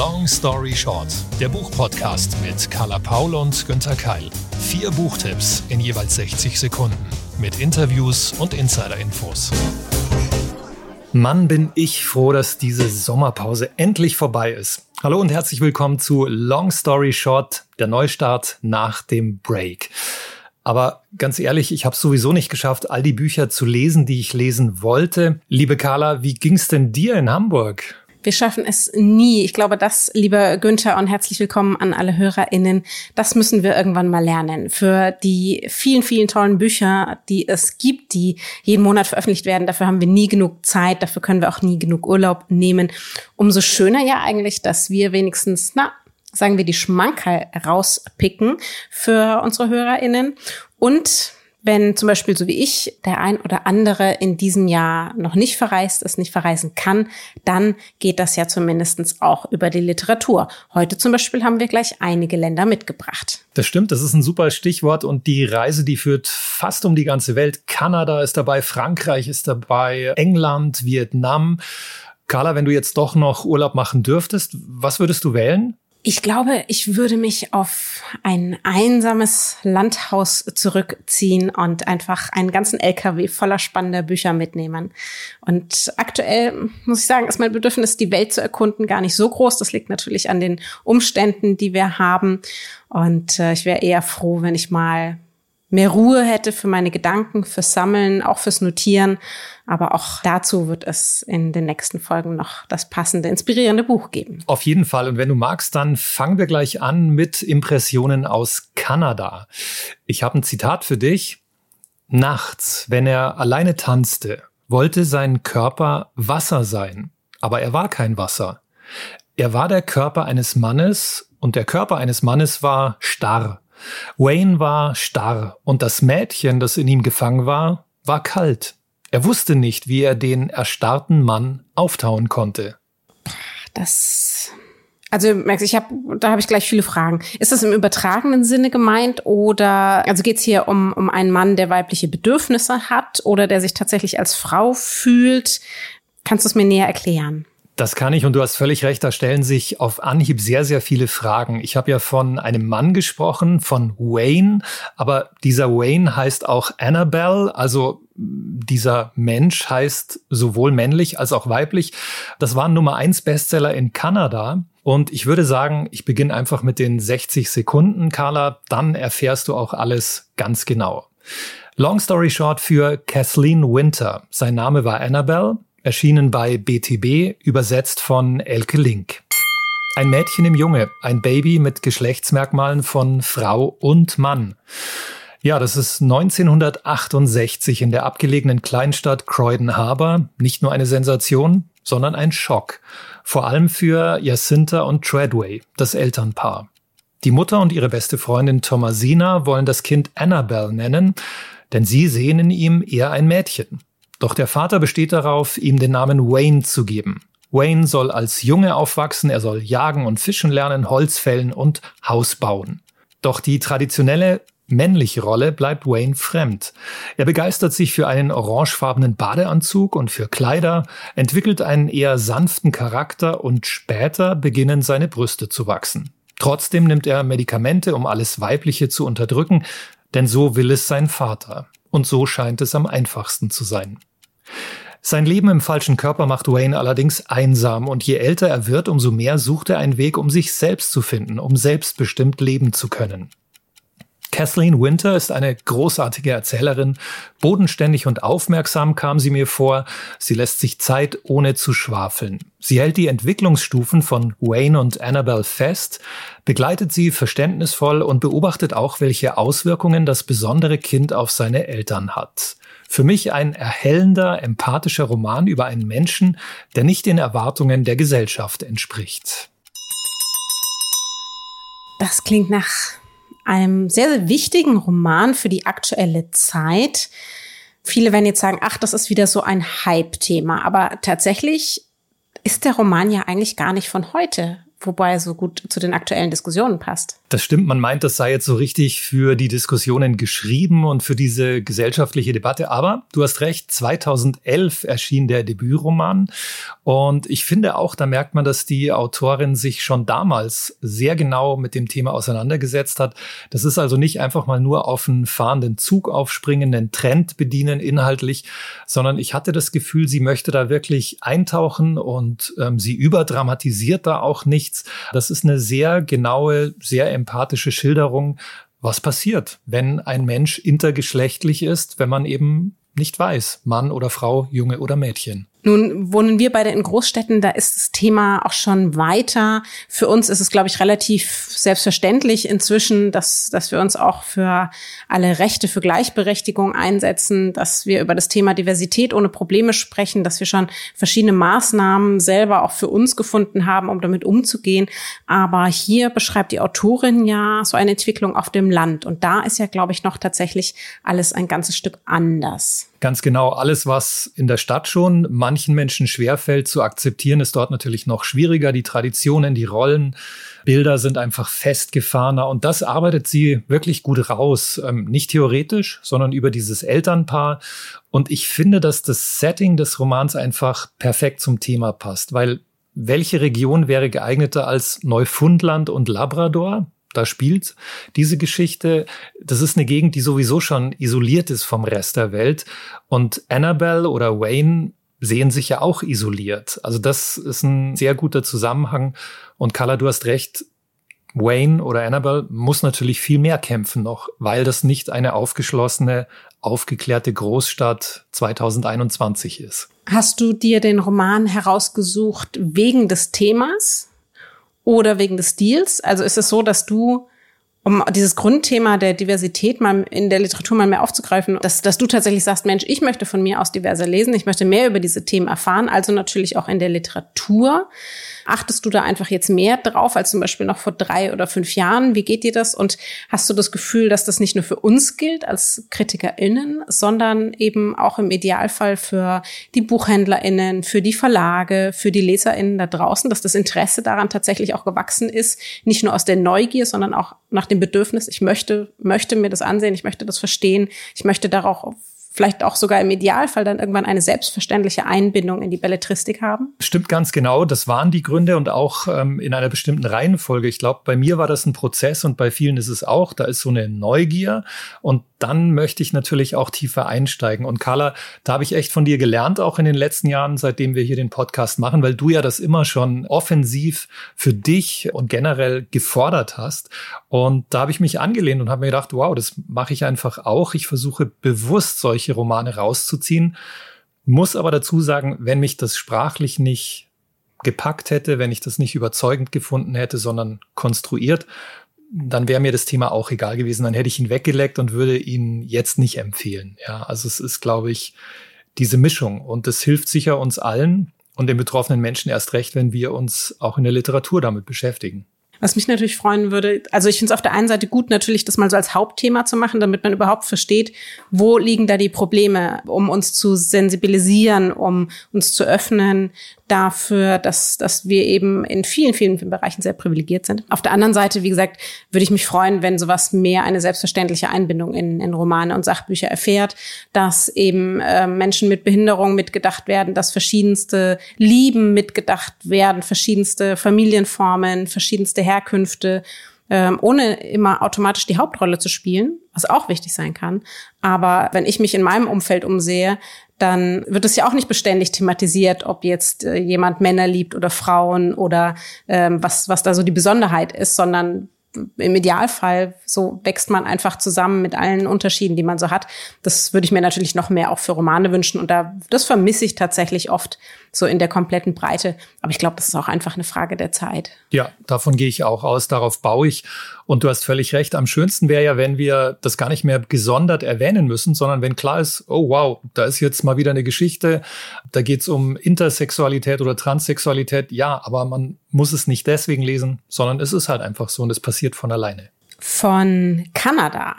Long Story Short, der Buchpodcast mit Carla Paul und Günther Keil. Vier Buchtipps in jeweils 60 Sekunden mit Interviews und Insider-Infos. Mann, bin ich froh, dass diese Sommerpause endlich vorbei ist. Hallo und herzlich willkommen zu Long Story Short, der Neustart nach dem Break. Aber ganz ehrlich, ich habe sowieso nicht geschafft, all die Bücher zu lesen, die ich lesen wollte. Liebe Carla, wie ging's denn dir in Hamburg? Wir schaffen es nie. Ich glaube, das, lieber Günther, und herzlich willkommen an alle HörerInnen, das müssen wir irgendwann mal lernen. Für die vielen, vielen tollen Bücher, die es gibt, die jeden Monat veröffentlicht werden, dafür haben wir nie genug Zeit, dafür können wir auch nie genug Urlaub nehmen. Umso schöner ja eigentlich, dass wir wenigstens, na, sagen wir, die Schmankerl rauspicken für unsere HörerInnen und wenn zum Beispiel so wie ich der ein oder andere in diesem Jahr noch nicht verreist ist, nicht verreisen kann, dann geht das ja zumindestens auch über die Literatur. Heute zum Beispiel haben wir gleich einige Länder mitgebracht. Das stimmt, das ist ein super Stichwort und die Reise, die führt fast um die ganze Welt. Kanada ist dabei, Frankreich ist dabei, England, Vietnam. Carla, wenn du jetzt doch noch Urlaub machen dürftest, was würdest du wählen? Ich glaube, ich würde mich auf ein einsames Landhaus zurückziehen und einfach einen ganzen LKW voller spannender Bücher mitnehmen. Und aktuell muss ich sagen, ist mein Bedürfnis, die Welt zu erkunden, gar nicht so groß. Das liegt natürlich an den Umständen, die wir haben. Und äh, ich wäre eher froh, wenn ich mal mehr Ruhe hätte für meine Gedanken, fürs Sammeln, auch fürs Notieren. Aber auch dazu wird es in den nächsten Folgen noch das passende, inspirierende Buch geben. Auf jeden Fall. Und wenn du magst, dann fangen wir gleich an mit Impressionen aus Kanada. Ich habe ein Zitat für dich. Nachts, wenn er alleine tanzte, wollte sein Körper Wasser sein. Aber er war kein Wasser. Er war der Körper eines Mannes und der Körper eines Mannes war starr. Wayne war starr und das Mädchen, das in ihm gefangen war, war kalt. Er wusste nicht, wie er den erstarrten Mann auftauen konnte. Das also merkst ich habe da habe ich gleich viele Fragen. Ist das im übertragenen Sinne gemeint oder also geht es hier um um einen Mann, der weibliche Bedürfnisse hat oder der sich tatsächlich als Frau fühlt? Kannst du es mir näher erklären? Das kann ich und du hast völlig recht, da stellen sich auf Anhieb sehr, sehr viele Fragen. Ich habe ja von einem Mann gesprochen, von Wayne, aber dieser Wayne heißt auch Annabelle, also dieser Mensch heißt sowohl männlich als auch weiblich. Das war ein Nummer eins Bestseller in Kanada. Und ich würde sagen, ich beginne einfach mit den 60 Sekunden, Carla, dann erfährst du auch alles ganz genau. Long story short für Kathleen Winter. Sein Name war Annabelle erschienen bei BTB, übersetzt von Elke Link. Ein Mädchen im Junge, ein Baby mit Geschlechtsmerkmalen von Frau und Mann. Ja, das ist 1968 in der abgelegenen Kleinstadt Croydon Harbor nicht nur eine Sensation, sondern ein Schock. Vor allem für Jacinta und Treadway, das Elternpaar. Die Mutter und ihre beste Freundin Thomasina wollen das Kind Annabelle nennen, denn sie sehen in ihm eher ein Mädchen. Doch der Vater besteht darauf, ihm den Namen Wayne zu geben. Wayne soll als Junge aufwachsen, er soll jagen und fischen lernen, Holz fällen und Haus bauen. Doch die traditionelle männliche Rolle bleibt Wayne fremd. Er begeistert sich für einen orangefarbenen Badeanzug und für Kleider, entwickelt einen eher sanften Charakter und später beginnen seine Brüste zu wachsen. Trotzdem nimmt er Medikamente, um alles Weibliche zu unterdrücken, denn so will es sein Vater. Und so scheint es am einfachsten zu sein. Sein Leben im falschen Körper macht Wayne allerdings einsam und je älter er wird, umso mehr sucht er einen Weg, um sich selbst zu finden, um selbstbestimmt leben zu können. Kathleen Winter ist eine großartige Erzählerin. Bodenständig und aufmerksam kam sie mir vor. Sie lässt sich Zeit, ohne zu schwafeln. Sie hält die Entwicklungsstufen von Wayne und Annabelle fest, begleitet sie verständnisvoll und beobachtet auch, welche Auswirkungen das besondere Kind auf seine Eltern hat. Für mich ein erhellender, empathischer Roman über einen Menschen, der nicht den Erwartungen der Gesellschaft entspricht. Das klingt nach einem sehr, sehr wichtigen Roman für die aktuelle Zeit. Viele werden jetzt sagen, ach, das ist wieder so ein Hype-Thema. Aber tatsächlich ist der Roman ja eigentlich gar nicht von heute, wobei er so gut zu den aktuellen Diskussionen passt. Das stimmt, man meint, das sei jetzt so richtig für die Diskussionen geschrieben und für diese gesellschaftliche Debatte. Aber du hast recht, 2011 erschien der Debütroman. Und ich finde auch, da merkt man, dass die Autorin sich schon damals sehr genau mit dem Thema auseinandergesetzt hat. Das ist also nicht einfach mal nur auf einen fahrenden Zug aufspringen, einen Trend bedienen inhaltlich, sondern ich hatte das Gefühl, sie möchte da wirklich eintauchen und ähm, sie überdramatisiert da auch nichts. Das ist eine sehr genaue, sehr empathische Schilderung, was passiert, wenn ein Mensch intergeschlechtlich ist, wenn man eben nicht weiß, Mann oder Frau, Junge oder Mädchen. Nun wohnen wir beide in Großstädten, da ist das Thema auch schon weiter. Für uns ist es, glaube ich, relativ selbstverständlich inzwischen, dass, dass wir uns auch für alle Rechte, für Gleichberechtigung einsetzen, dass wir über das Thema Diversität ohne Probleme sprechen, dass wir schon verschiedene Maßnahmen selber auch für uns gefunden haben, um damit umzugehen. Aber hier beschreibt die Autorin ja so eine Entwicklung auf dem Land. Und da ist ja, glaube ich, noch tatsächlich alles ein ganzes Stück anders. Ganz genau. Alles, was in der Stadt schon manchen Menschen schwerfällt zu akzeptieren, ist dort natürlich noch schwieriger. Die Traditionen, die Rollenbilder sind einfach festgefahrener und das arbeitet sie wirklich gut raus. Ähm, nicht theoretisch, sondern über dieses Elternpaar. Und ich finde, dass das Setting des Romans einfach perfekt zum Thema passt, weil welche Region wäre geeigneter als Neufundland und Labrador? Da spielt diese Geschichte. Das ist eine Gegend, die sowieso schon isoliert ist vom Rest der Welt. Und Annabelle oder Wayne sehen sich ja auch isoliert. Also das ist ein sehr guter Zusammenhang. Und Carla, du hast recht. Wayne oder Annabelle muss natürlich viel mehr kämpfen noch, weil das nicht eine aufgeschlossene, aufgeklärte Großstadt 2021 ist. Hast du dir den Roman herausgesucht wegen des Themas? Oder wegen des Stils? Also ist es so, dass du, um dieses Grundthema der Diversität mal in der Literatur mal mehr aufzugreifen, dass, dass du tatsächlich sagst, Mensch, ich möchte von mir aus diverser lesen, ich möchte mehr über diese Themen erfahren, also natürlich auch in der Literatur. Achtest du da einfach jetzt mehr drauf als zum Beispiel noch vor drei oder fünf Jahren? Wie geht dir das? Und hast du das Gefühl, dass das nicht nur für uns gilt als KritikerInnen, sondern eben auch im Idealfall für die BuchhändlerInnen, für die Verlage, für die LeserInnen da draußen, dass das Interesse daran tatsächlich auch gewachsen ist, nicht nur aus der Neugier, sondern auch nach dem Bedürfnis, ich möchte, möchte mir das ansehen, ich möchte das verstehen, ich möchte darauf vielleicht auch sogar im Idealfall dann irgendwann eine selbstverständliche Einbindung in die Belletristik haben? Stimmt ganz genau. Das waren die Gründe und auch ähm, in einer bestimmten Reihenfolge. Ich glaube, bei mir war das ein Prozess und bei vielen ist es auch. Da ist so eine Neugier und dann möchte ich natürlich auch tiefer einsteigen. Und Carla, da habe ich echt von dir gelernt, auch in den letzten Jahren, seitdem wir hier den Podcast machen, weil du ja das immer schon offensiv für dich und generell gefordert hast. Und da habe ich mich angelehnt und habe mir gedacht, wow, das mache ich einfach auch. Ich versuche bewusst solche Romane rauszuziehen, muss aber dazu sagen, wenn mich das sprachlich nicht gepackt hätte, wenn ich das nicht überzeugend gefunden hätte, sondern konstruiert, dann wäre mir das Thema auch egal gewesen. Dann hätte ich ihn weggeleckt und würde ihn jetzt nicht empfehlen. Ja, also es ist, glaube ich, diese Mischung und das hilft sicher uns allen und den betroffenen Menschen erst recht, wenn wir uns auch in der Literatur damit beschäftigen. Was mich natürlich freuen würde, also ich finde es auf der einen Seite gut, natürlich das mal so als Hauptthema zu machen, damit man überhaupt versteht, wo liegen da die Probleme, um uns zu sensibilisieren, um uns zu öffnen, dafür, dass, dass wir eben in vielen, vielen Bereichen sehr privilegiert sind. Auf der anderen Seite, wie gesagt, würde ich mich freuen, wenn sowas mehr eine selbstverständliche Einbindung in, in Romane und Sachbücher erfährt, dass eben äh, Menschen mit Behinderung mitgedacht werden, dass verschiedenste Lieben mitgedacht werden, verschiedenste Familienformen, verschiedenste Herkünfte ähm, ohne immer automatisch die Hauptrolle zu spielen, was auch wichtig sein kann. Aber wenn ich mich in meinem Umfeld umsehe, dann wird es ja auch nicht beständig thematisiert, ob jetzt äh, jemand Männer liebt oder Frauen oder ähm, was, was da so die Besonderheit ist, sondern im Idealfall so wächst man einfach zusammen mit allen Unterschieden, die man so hat. Das würde ich mir natürlich noch mehr auch für Romane wünschen. Und da, das vermisse ich tatsächlich oft so in der kompletten Breite. Aber ich glaube, das ist auch einfach eine Frage der Zeit. Ja, davon gehe ich auch aus. Darauf baue ich. Und du hast völlig recht. Am schönsten wäre ja, wenn wir das gar nicht mehr gesondert erwähnen müssen, sondern wenn klar ist, oh wow, da ist jetzt mal wieder eine Geschichte. Da geht es um Intersexualität oder Transsexualität. Ja, aber man muss es nicht deswegen lesen, sondern es ist halt einfach so und es passiert von alleine. Von Kanada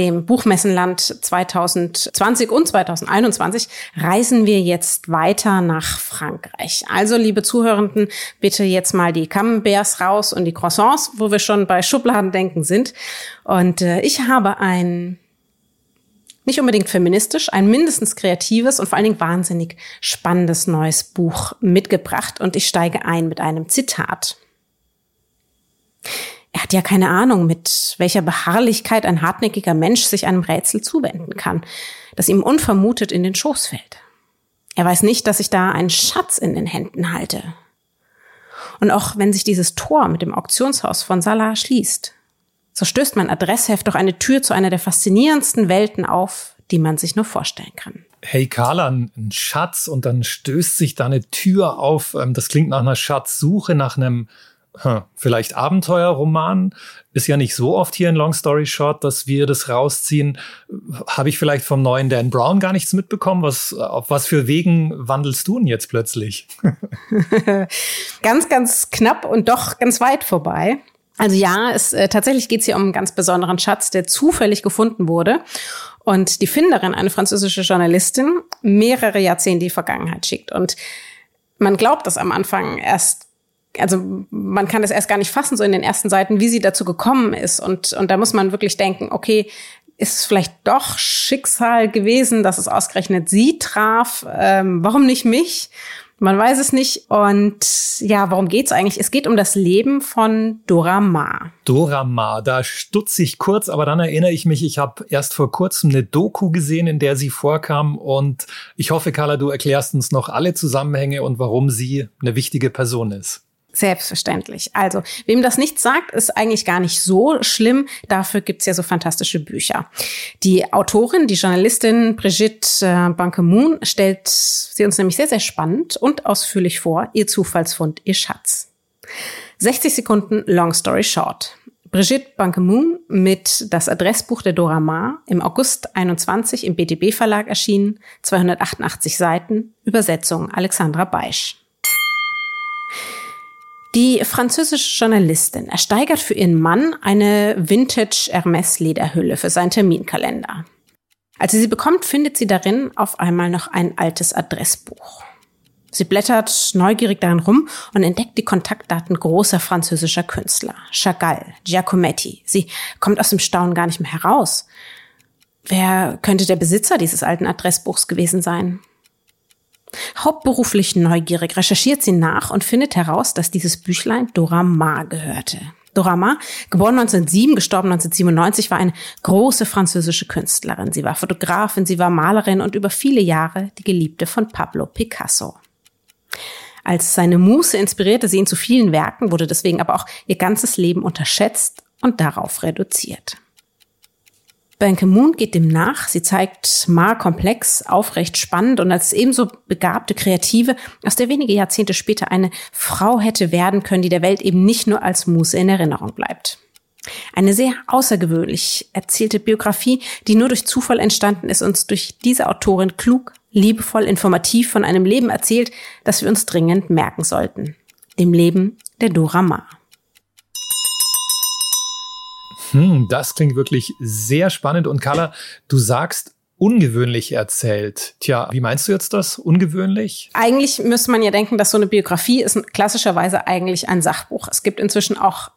dem Buchmessenland 2020 und 2021 reisen wir jetzt weiter nach Frankreich. Also, liebe Zuhörenden, bitte jetzt mal die Camemberts raus und die Croissants, wo wir schon bei Schubladendenken sind. Und äh, ich habe ein nicht unbedingt feministisch, ein mindestens kreatives und vor allen Dingen wahnsinnig spannendes neues Buch mitgebracht und ich steige ein mit einem Zitat. Er hat ja keine Ahnung, mit welcher Beharrlichkeit ein hartnäckiger Mensch sich einem Rätsel zuwenden kann, das ihm unvermutet in den Schoß fällt. Er weiß nicht, dass ich da einen Schatz in den Händen halte. Und auch wenn sich dieses Tor mit dem Auktionshaus von Salah schließt, so stößt mein Adressheft doch eine Tür zu einer der faszinierendsten Welten auf, die man sich nur vorstellen kann. Hey Carla, ein Schatz und dann stößt sich da eine Tür auf. Ähm, das klingt nach einer Schatzsuche, nach einem vielleicht Abenteuerroman. Ist ja nicht so oft hier in Long Story Short, dass wir das rausziehen. Habe ich vielleicht vom neuen Dan Brown gar nichts mitbekommen? Was, auf was für Wegen wandelst du denn jetzt plötzlich? ganz, ganz knapp und doch ganz weit vorbei. Also ja, es, äh, tatsächlich geht es hier um einen ganz besonderen Schatz, der zufällig gefunden wurde und die Finderin, eine französische Journalistin, mehrere Jahrzehnte in die Vergangenheit schickt. Und man glaubt das am Anfang erst also man kann das erst gar nicht fassen, so in den ersten Seiten, wie sie dazu gekommen ist. Und, und da muss man wirklich denken, okay, ist es vielleicht doch Schicksal gewesen, dass es ausgerechnet sie traf? Ähm, warum nicht mich? Man weiß es nicht. Und ja, worum geht's eigentlich? Es geht um das Leben von Dora Maar. Dora Maar, da stutze ich kurz, aber dann erinnere ich mich, ich habe erst vor kurzem eine Doku gesehen, in der sie vorkam. Und ich hoffe, Carla, du erklärst uns noch alle Zusammenhänge und warum sie eine wichtige Person ist. Selbstverständlich. Also, wem das nicht sagt, ist eigentlich gar nicht so schlimm. Dafür gibt's ja so fantastische Bücher. Die Autorin, die Journalistin Brigitte äh, Bankemoon stellt sie uns nämlich sehr, sehr spannend und ausführlich vor, ihr Zufallsfund, ihr Schatz. 60 Sekunden Long Story Short. Brigitte Bankemoon mit das Adressbuch der Dora Maar im August 21 im BTB Verlag erschienen, 288 Seiten, Übersetzung Alexandra Beisch. Die französische Journalistin ersteigert für ihren Mann eine Vintage Hermes Lederhülle für seinen Terminkalender. Als sie sie bekommt, findet sie darin auf einmal noch ein altes Adressbuch. Sie blättert neugierig darin rum und entdeckt die Kontaktdaten großer französischer Künstler. Chagall, Giacometti. Sie kommt aus dem Staunen gar nicht mehr heraus. Wer könnte der Besitzer dieses alten Adressbuchs gewesen sein? Hauptberuflich neugierig recherchiert sie nach und findet heraus, dass dieses Büchlein Dora Maar gehörte. Dora Maar, geboren 1907, gestorben 1997, war eine große französische Künstlerin. Sie war Fotografin, sie war Malerin und über viele Jahre die Geliebte von Pablo Picasso. Als seine Muße inspirierte sie ihn zu vielen Werken, wurde deswegen aber auch ihr ganzes Leben unterschätzt und darauf reduziert. Banke Moon geht dem nach. Sie zeigt Ma komplex, aufrecht, spannend und als ebenso begabte Kreative, aus der wenige Jahrzehnte später eine Frau hätte werden können, die der Welt eben nicht nur als Muse in Erinnerung bleibt. Eine sehr außergewöhnlich erzählte Biografie, die nur durch Zufall entstanden ist, uns durch diese Autorin klug, liebevoll, informativ von einem Leben erzählt, das wir uns dringend merken sollten. Dem Leben der Dora Maar. Hm, das klingt wirklich sehr spannend. Und Carla, du sagst, ungewöhnlich erzählt. Tja, wie meinst du jetzt das? Ungewöhnlich? Eigentlich müsste man ja denken, dass so eine Biografie ist klassischerweise eigentlich ein Sachbuch. Es gibt inzwischen auch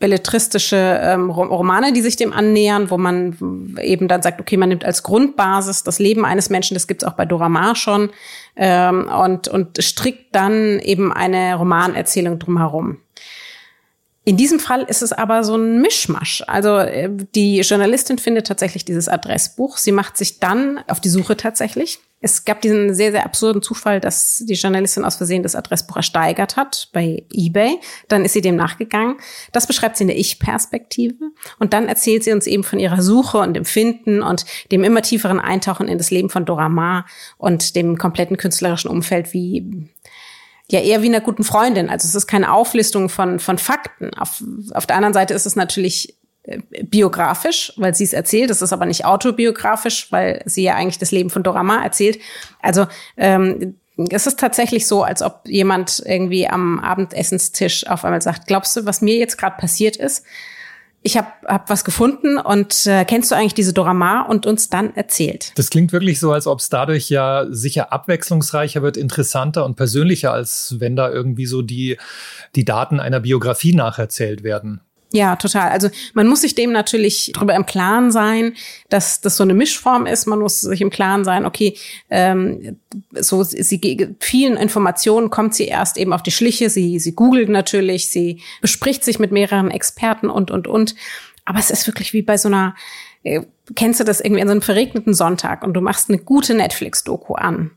belletristische ähm, Romane, die sich dem annähern, wo man eben dann sagt, okay, man nimmt als Grundbasis das Leben eines Menschen, das gibt's auch bei Dora Maar schon, ähm, und, und strickt dann eben eine Romanerzählung drumherum. In diesem Fall ist es aber so ein Mischmasch. Also äh, die Journalistin findet tatsächlich dieses Adressbuch. Sie macht sich dann auf die Suche tatsächlich. Es gab diesen sehr, sehr absurden Zufall, dass die Journalistin aus Versehen das Adressbuch ersteigert hat bei eBay. Dann ist sie dem nachgegangen. Das beschreibt sie in der Ich-Perspektive. Und dann erzählt sie uns eben von ihrer Suche und dem Finden und dem immer tieferen Eintauchen in das Leben von Dora Maar und dem kompletten künstlerischen Umfeld, wie ja eher wie einer guten Freundin. Also es ist keine Auflistung von, von Fakten. Auf, auf der anderen Seite ist es natürlich äh, biografisch, weil sie es erzählt. Es ist aber nicht autobiografisch, weil sie ja eigentlich das Leben von Dora Maar erzählt. Also ähm, es ist tatsächlich so, als ob jemand irgendwie am Abendessenstisch auf einmal sagt, glaubst du, was mir jetzt gerade passiert ist? Ich habe hab was gefunden und äh, kennst du eigentlich diese Dorama und uns dann erzählt. Das klingt wirklich so, als ob es dadurch ja sicher abwechslungsreicher wird, interessanter und persönlicher, als wenn da irgendwie so die, die Daten einer Biografie nacherzählt werden. Ja, total. Also man muss sich dem natürlich darüber im Klaren sein, dass das so eine Mischform ist. Man muss sich im Klaren sein, okay, ähm, so sie vielen Informationen kommt sie erst eben auf die Schliche. Sie sie googelt natürlich, sie bespricht sich mit mehreren Experten und und und. Aber es ist wirklich wie bei so einer äh, kennst du das irgendwie an so einem verregneten Sonntag und du machst eine gute Netflix-Doku an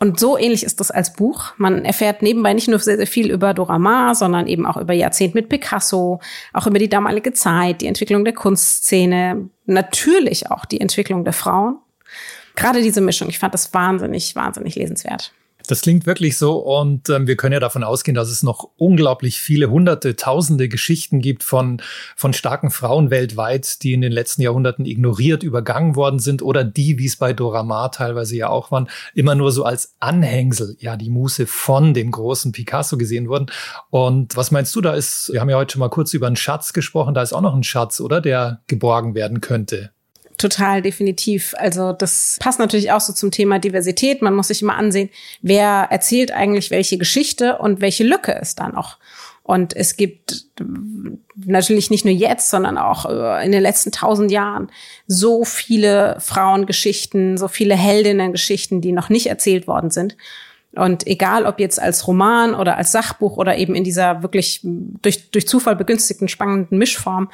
und so ähnlich ist das als Buch. Man erfährt nebenbei nicht nur sehr, sehr viel über Dora Maar, sondern eben auch über Jahrzehnt mit Picasso, auch über die damalige Zeit, die Entwicklung der Kunstszene, natürlich auch die Entwicklung der Frauen. Gerade diese Mischung, ich fand das wahnsinnig, wahnsinnig lesenswert. Das klingt wirklich so und ähm, wir können ja davon ausgehen, dass es noch unglaublich viele hunderte, tausende Geschichten gibt von, von starken Frauen weltweit, die in den letzten Jahrhunderten ignoriert, übergangen worden sind oder die, wie es bei Dora Maar teilweise ja auch waren, immer nur so als Anhängsel, ja, die Muse von dem großen Picasso gesehen wurden. Und was meinst du, da ist, wir haben ja heute schon mal kurz über einen Schatz gesprochen, da ist auch noch ein Schatz, oder, der geborgen werden könnte. Total, definitiv. Also das passt natürlich auch so zum Thema Diversität. Man muss sich immer ansehen, wer erzählt eigentlich welche Geschichte und welche Lücke ist da noch. Und es gibt natürlich nicht nur jetzt, sondern auch äh, in den letzten tausend Jahren so viele Frauengeschichten, so viele Heldinnengeschichten, die noch nicht erzählt worden sind. Und egal, ob jetzt als Roman oder als Sachbuch oder eben in dieser wirklich durch, durch Zufall begünstigten spannenden Mischform,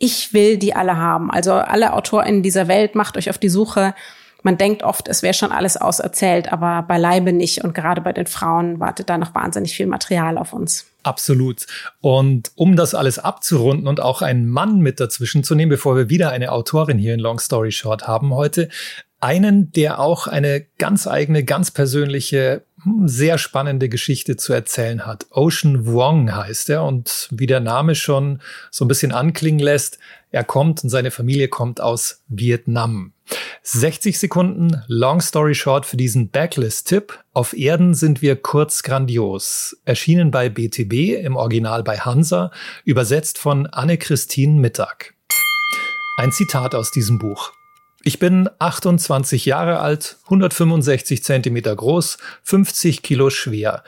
ich will die alle haben. Also alle AutorInnen dieser Welt, macht euch auf die Suche. Man denkt oft, es wäre schon alles auserzählt, aber beileibe nicht. Und gerade bei den Frauen wartet da noch wahnsinnig viel Material auf uns. Absolut. Und um das alles abzurunden und auch einen Mann mit dazwischen zu nehmen, bevor wir wieder eine Autorin hier in Long Story Short haben heute, einen, der auch eine ganz eigene, ganz persönliche, sehr spannende Geschichte zu erzählen hat. Ocean Vuong heißt er und wie der Name schon so ein bisschen anklingen lässt, er kommt und seine Familie kommt aus Vietnam. 60 Sekunden, long story short für diesen Backlist-Tipp. Auf Erden sind wir kurz grandios. Erschienen bei BTB, im Original bei Hansa, übersetzt von Anne-Christine Mittag. Ein Zitat aus diesem Buch. Ich bin 28 Jahre alt, 165 Zentimeter groß, 50 Kilo schwer.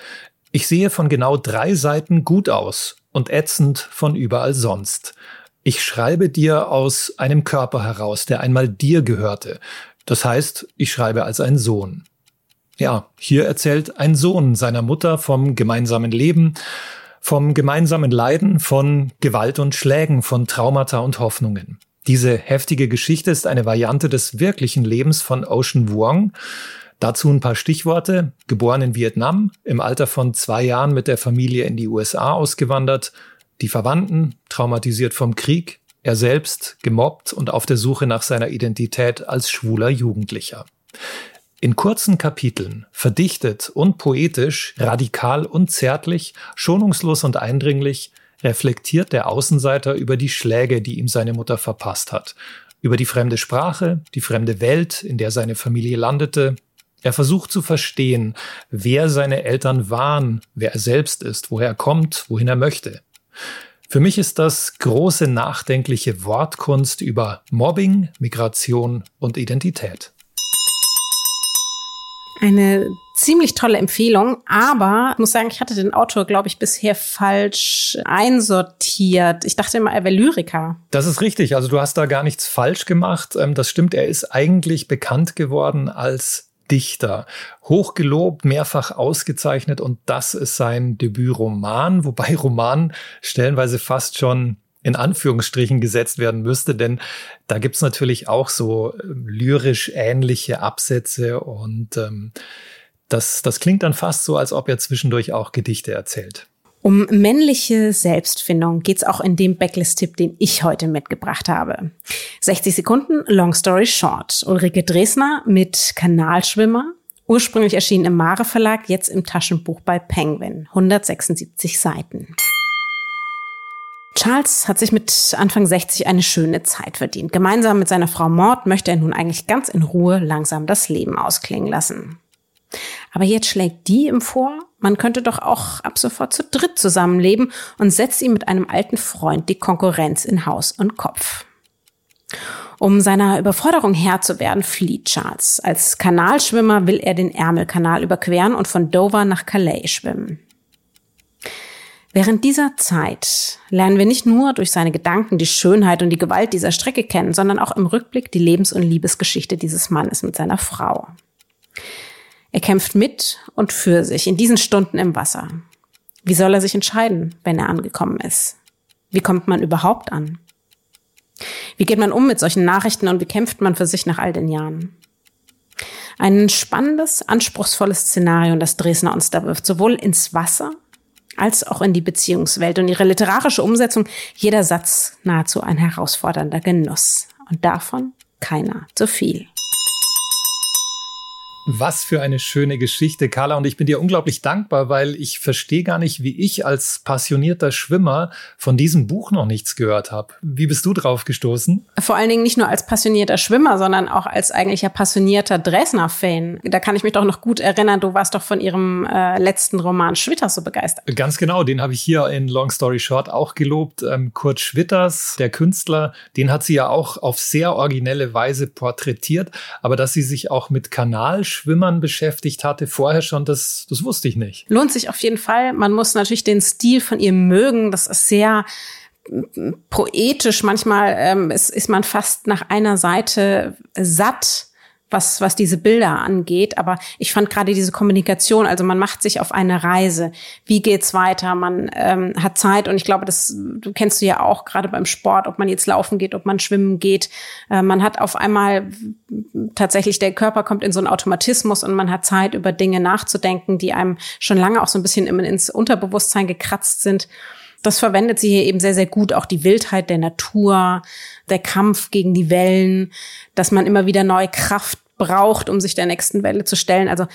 Ich sehe von genau drei Seiten gut aus und ätzend von überall sonst. Ich schreibe dir aus einem Körper heraus, der einmal dir gehörte. Das heißt, ich schreibe als ein Sohn. Ja, hier erzählt ein Sohn seiner Mutter vom gemeinsamen Leben, vom gemeinsamen Leiden, von Gewalt und Schlägen, von Traumata und Hoffnungen. Diese heftige Geschichte ist eine Variante des wirklichen Lebens von Ocean Vuong. Dazu ein paar Stichworte. Geboren in Vietnam, im Alter von zwei Jahren mit der Familie in die USA ausgewandert, die Verwandten traumatisiert vom Krieg, er selbst gemobbt und auf der Suche nach seiner Identität als schwuler Jugendlicher. In kurzen Kapiteln, verdichtet und poetisch, radikal und zärtlich, schonungslos und eindringlich, reflektiert der Außenseiter über die Schläge, die ihm seine Mutter verpasst hat, über die fremde Sprache, die fremde Welt, in der seine Familie landete. Er versucht zu verstehen, wer seine Eltern waren, wer er selbst ist, woher er kommt, wohin er möchte. Für mich ist das große nachdenkliche Wortkunst über Mobbing, Migration und Identität. Eine ziemlich tolle Empfehlung, aber ich muss sagen, ich hatte den Autor, glaube ich, bisher falsch einsortiert. Ich dachte immer, er wäre Lyriker. Das ist richtig. Also du hast da gar nichts falsch gemacht. Ähm, das stimmt. Er ist eigentlich bekannt geworden als Dichter. Hochgelobt, mehrfach ausgezeichnet und das ist sein Debütroman, wobei Roman stellenweise fast schon in Anführungsstrichen gesetzt werden müsste, denn da gibt's natürlich auch so ähm, lyrisch ähnliche Absätze und ähm, das, das klingt dann fast so, als ob er zwischendurch auch Gedichte erzählt. Um männliche Selbstfindung geht's auch in dem Backlist-Tipp, den ich heute mitgebracht habe. 60 Sekunden, Long Story Short. Ulrike Dresner mit Kanalschwimmer. Ursprünglich erschienen im Mare Verlag, jetzt im Taschenbuch bei Penguin. 176 Seiten. Charles hat sich mit Anfang 60 eine schöne Zeit verdient. Gemeinsam mit seiner Frau Maud möchte er nun eigentlich ganz in Ruhe langsam das Leben ausklingen lassen. Aber jetzt schlägt die ihm vor, man könnte doch auch ab sofort zu dritt zusammenleben und setzt ihm mit einem alten Freund die Konkurrenz in Haus und Kopf. Um seiner Überforderung Herr zu werden, flieht Charles. Als Kanalschwimmer will er den Ärmelkanal überqueren und von Dover nach Calais schwimmen. Während dieser Zeit lernen wir nicht nur durch seine Gedanken die Schönheit und die Gewalt dieser Strecke kennen, sondern auch im Rückblick die Lebens- und Liebesgeschichte dieses Mannes mit seiner Frau. Er kämpft mit und für sich in diesen Stunden im Wasser. Wie soll er sich entscheiden, wenn er angekommen ist? Wie kommt man überhaupt an? Wie geht man um mit solchen Nachrichten und wie kämpft man für sich nach all den Jahren? Ein spannendes, anspruchsvolles Szenario, das Dresdner uns da wirft, sowohl ins Wasser als auch in die Beziehungswelt und ihre literarische Umsetzung, jeder Satz nahezu ein herausfordernder Genuss. Und davon keiner zu viel. Was für eine schöne Geschichte, Carla. Und ich bin dir unglaublich dankbar, weil ich verstehe gar nicht, wie ich als passionierter Schwimmer von diesem Buch noch nichts gehört habe. Wie bist du drauf gestoßen? Vor allen Dingen nicht nur als passionierter Schwimmer, sondern auch als eigentlicher passionierter Dresdner-Fan. Da kann ich mich doch noch gut erinnern, du warst doch von ihrem äh, letzten Roman Schwitters so begeistert. Ganz genau, den habe ich hier in Long Story Short auch gelobt. Ähm, Kurt Schwitters, der Künstler, den hat sie ja auch auf sehr originelle Weise porträtiert. Aber dass sie sich auch mit Kanal Schwimmern beschäftigt hatte, vorher schon, das, das wusste ich nicht. Lohnt sich auf jeden Fall. Man muss natürlich den Stil von ihr mögen. Das ist sehr poetisch. Manchmal ähm, ist, ist man fast nach einer Seite satt was, was diese Bilder angeht. Aber ich fand gerade diese Kommunikation, also man macht sich auf eine Reise. Wie geht's weiter? Man ähm, hat Zeit und ich glaube, das du kennst du ja auch gerade beim Sport, ob man jetzt laufen geht, ob man schwimmen geht. Äh, man hat auf einmal tatsächlich der Körper kommt in so einen Automatismus und man hat Zeit über Dinge nachzudenken, die einem schon lange auch so ein bisschen ins Unterbewusstsein gekratzt sind. Das verwendet sie hier eben sehr, sehr gut. Auch die Wildheit der Natur, der Kampf gegen die Wellen, dass man immer wieder neue Kraft braucht, um sich der nächsten Welle zu stellen. Also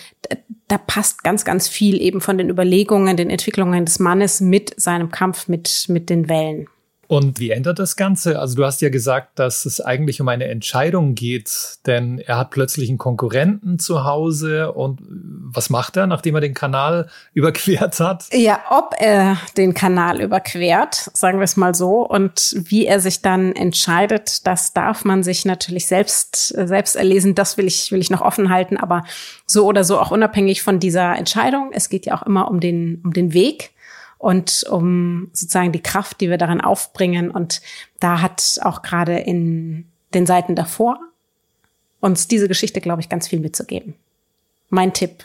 da passt ganz, ganz viel eben von den Überlegungen, den Entwicklungen des Mannes mit seinem Kampf mit, mit den Wellen. Und wie ändert das Ganze? Also du hast ja gesagt, dass es eigentlich um eine Entscheidung geht, denn er hat plötzlich einen Konkurrenten zu Hause und was macht er, nachdem er den Kanal überquert hat? Ja, ob er den Kanal überquert, sagen wir es mal so, und wie er sich dann entscheidet, das darf man sich natürlich selbst selbst erlesen. Das will ich will ich noch offen halten, aber so oder so auch unabhängig von dieser Entscheidung. Es geht ja auch immer um den um den Weg und um sozusagen die Kraft, die wir darin aufbringen. Und da hat auch gerade in den Seiten davor uns diese Geschichte, glaube ich, ganz viel mitzugeben. Mein Tipp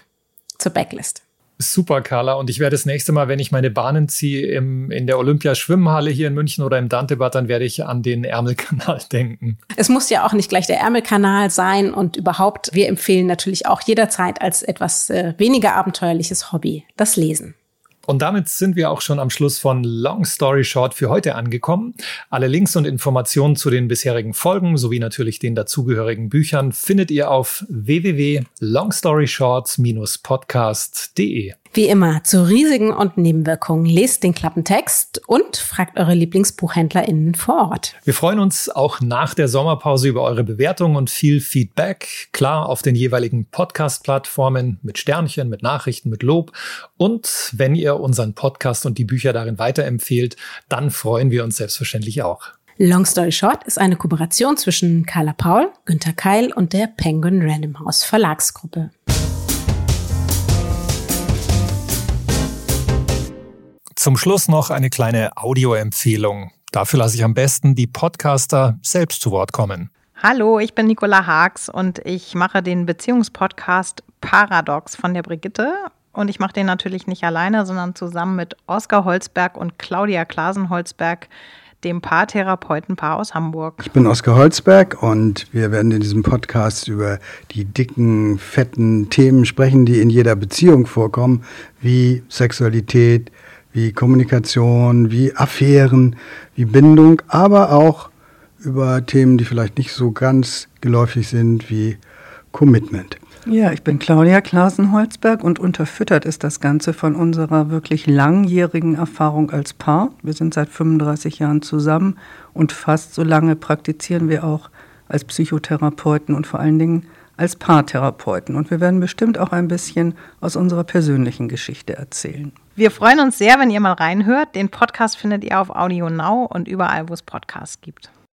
zur Backlist. Super, Carla. Und ich werde das nächste Mal, wenn ich meine Bahnen ziehe im, in der Olympia-Schwimmhalle hier in München oder im Dantebad, dann werde ich an den Ärmelkanal denken. Es muss ja auch nicht gleich der Ärmelkanal sein und überhaupt, wir empfehlen natürlich auch jederzeit als etwas äh, weniger abenteuerliches Hobby das Lesen. Und damit sind wir auch schon am Schluss von Long Story Short für heute angekommen. Alle Links und Informationen zu den bisherigen Folgen sowie natürlich den dazugehörigen Büchern findet ihr auf www.longstoryshorts-podcast.de. Wie immer zu Risiken und Nebenwirkungen lest den Klappentext und fragt eure LieblingsbuchhändlerInnen vor Ort. Wir freuen uns auch nach der Sommerpause über eure Bewertungen und viel Feedback. Klar auf den jeweiligen Podcast-Plattformen mit Sternchen, mit Nachrichten, mit Lob. Und wenn ihr unseren Podcast und die Bücher darin weiterempfehlt, dann freuen wir uns selbstverständlich auch. Long Story Short ist eine Kooperation zwischen Carla Paul, Günter Keil und der Penguin Random House Verlagsgruppe. Zum Schluss noch eine kleine Audioempfehlung. Dafür lasse ich am besten die Podcaster selbst zu Wort kommen. Hallo, ich bin Nicola Haags und ich mache den Beziehungspodcast Paradox von der Brigitte. Und ich mache den natürlich nicht alleine, sondern zusammen mit Oskar Holzberg und Claudia Klasen-Holzberg, dem Paartherapeutenpaar aus Hamburg. Ich bin Oskar Holzberg und wir werden in diesem Podcast über die dicken, fetten Themen sprechen, die in jeder Beziehung vorkommen, wie Sexualität, wie Kommunikation, wie Affären, wie Bindung, aber auch über Themen, die vielleicht nicht so ganz geläufig sind, wie Commitment. Ja, ich bin Claudia Klasen-Holzberg und unterfüttert ist das Ganze von unserer wirklich langjährigen Erfahrung als Paar. Wir sind seit 35 Jahren zusammen und fast so lange praktizieren wir auch als Psychotherapeuten und vor allen Dingen als Paartherapeuten. Und wir werden bestimmt auch ein bisschen aus unserer persönlichen Geschichte erzählen. Wir freuen uns sehr, wenn ihr mal reinhört. Den Podcast findet ihr auf Audio Now und überall, wo es Podcasts gibt.